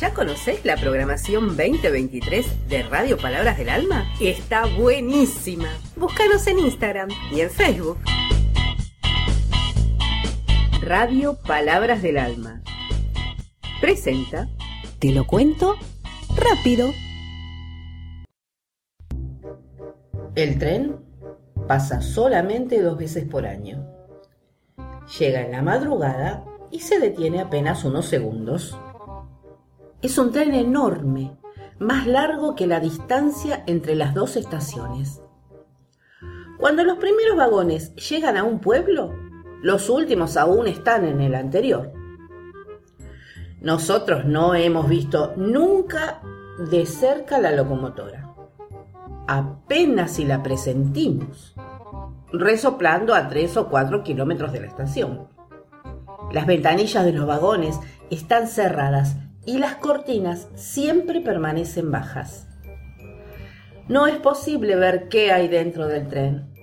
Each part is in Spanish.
¿Ya conocés la programación 2023 de Radio Palabras del Alma? Está buenísima. Búscanos en Instagram y en Facebook. Radio Palabras del Alma. Presenta. Te lo cuento rápido. El tren pasa solamente dos veces por año. Llega en la madrugada y se detiene apenas unos segundos. Es un tren enorme, más largo que la distancia entre las dos estaciones. Cuando los primeros vagones llegan a un pueblo, los últimos aún están en el anterior. Nosotros no hemos visto nunca de cerca la locomotora. Apenas si la presentimos, resoplando a tres o cuatro kilómetros de la estación. Las ventanillas de los vagones están cerradas y las cortinas siempre permanecen bajas. No es posible ver qué hay dentro del tren.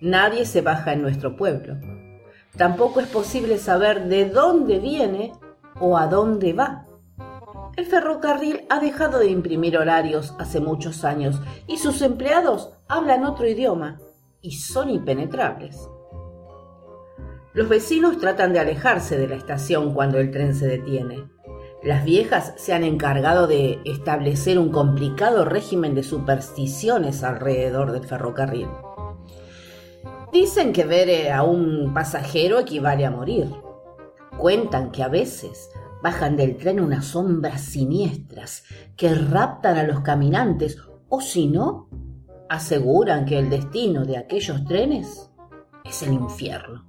Nadie se baja en nuestro pueblo. Tampoco es posible saber de dónde viene o a dónde va. El ferrocarril ha dejado de imprimir horarios hace muchos años y sus empleados hablan otro idioma y son impenetrables. Los vecinos tratan de alejarse de la estación cuando el tren se detiene. Las viejas se han encargado de establecer un complicado régimen de supersticiones alrededor del ferrocarril. Dicen que ver a un pasajero equivale a morir. Cuentan que a veces bajan del tren unas sombras siniestras que raptan a los caminantes o si no, aseguran que el destino de aquellos trenes es el infierno.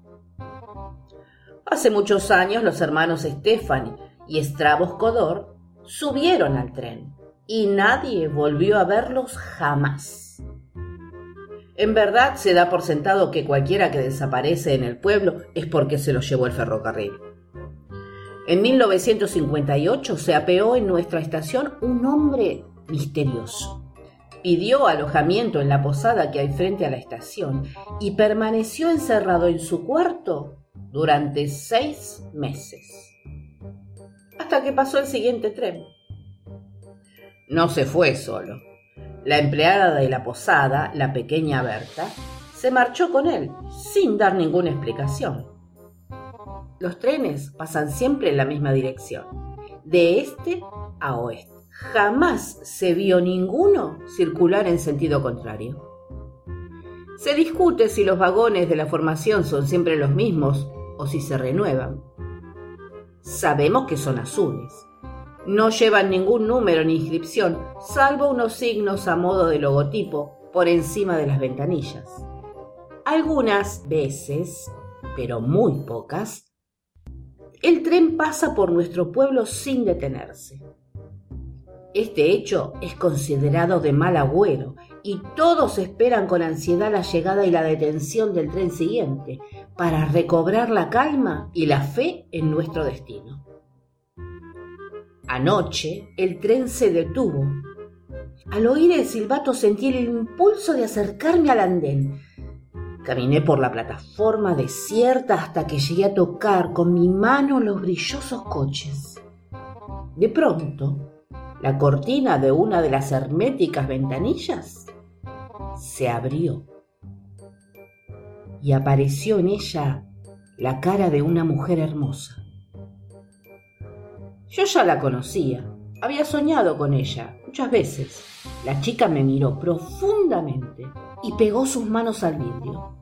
Hace muchos años los hermanos Stephanie y Stravos Codor subieron al tren y nadie volvió a verlos jamás. En verdad se da por sentado que cualquiera que desaparece en el pueblo es porque se lo llevó el ferrocarril. En 1958 se apeó en nuestra estación un hombre misterioso. Pidió alojamiento en la posada que hay frente a la estación y permaneció encerrado en su cuarto durante seis meses hasta que pasó el siguiente tren. No se fue solo. La empleada de la posada, la pequeña Berta, se marchó con él, sin dar ninguna explicación. Los trenes pasan siempre en la misma dirección, de este a oeste. Jamás se vio ninguno circular en sentido contrario. Se discute si los vagones de la formación son siempre los mismos o si se renuevan. Sabemos que son azules. No llevan ningún número ni inscripción, salvo unos signos a modo de logotipo por encima de las ventanillas. Algunas veces, pero muy pocas, el tren pasa por nuestro pueblo sin detenerse. Este hecho es considerado de mal agüero y todos esperan con ansiedad la llegada y la detención del tren siguiente para recobrar la calma y la fe en nuestro destino. Anoche el tren se detuvo. Al oír el silbato sentí el impulso de acercarme al andén. Caminé por la plataforma desierta hasta que llegué a tocar con mi mano los brillosos coches. De pronto, la cortina de una de las herméticas ventanillas se abrió y apareció en ella la cara de una mujer hermosa. Yo ya la conocía, había soñado con ella muchas veces. La chica me miró profundamente y pegó sus manos al vidrio.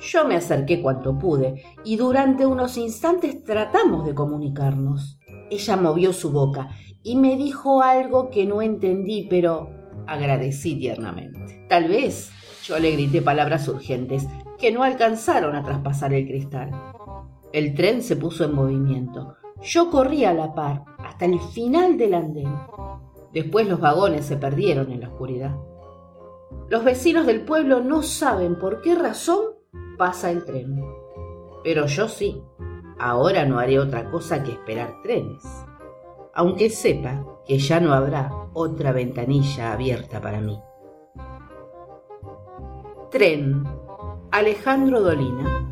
Yo me acerqué cuanto pude y durante unos instantes tratamos de comunicarnos. Ella movió su boca y me dijo algo que no entendí, pero agradecí tiernamente. Tal vez yo le grité palabras urgentes que no alcanzaron a traspasar el cristal. El tren se puso en movimiento. Yo corrí a la par hasta el final del andén. Después los vagones se perdieron en la oscuridad. Los vecinos del pueblo no saben por qué razón pasa el tren. Pero yo sí. Ahora no haré otra cosa que esperar trenes aunque sepa que ya no habrá otra ventanilla abierta para mí. Tren Alejandro Dolina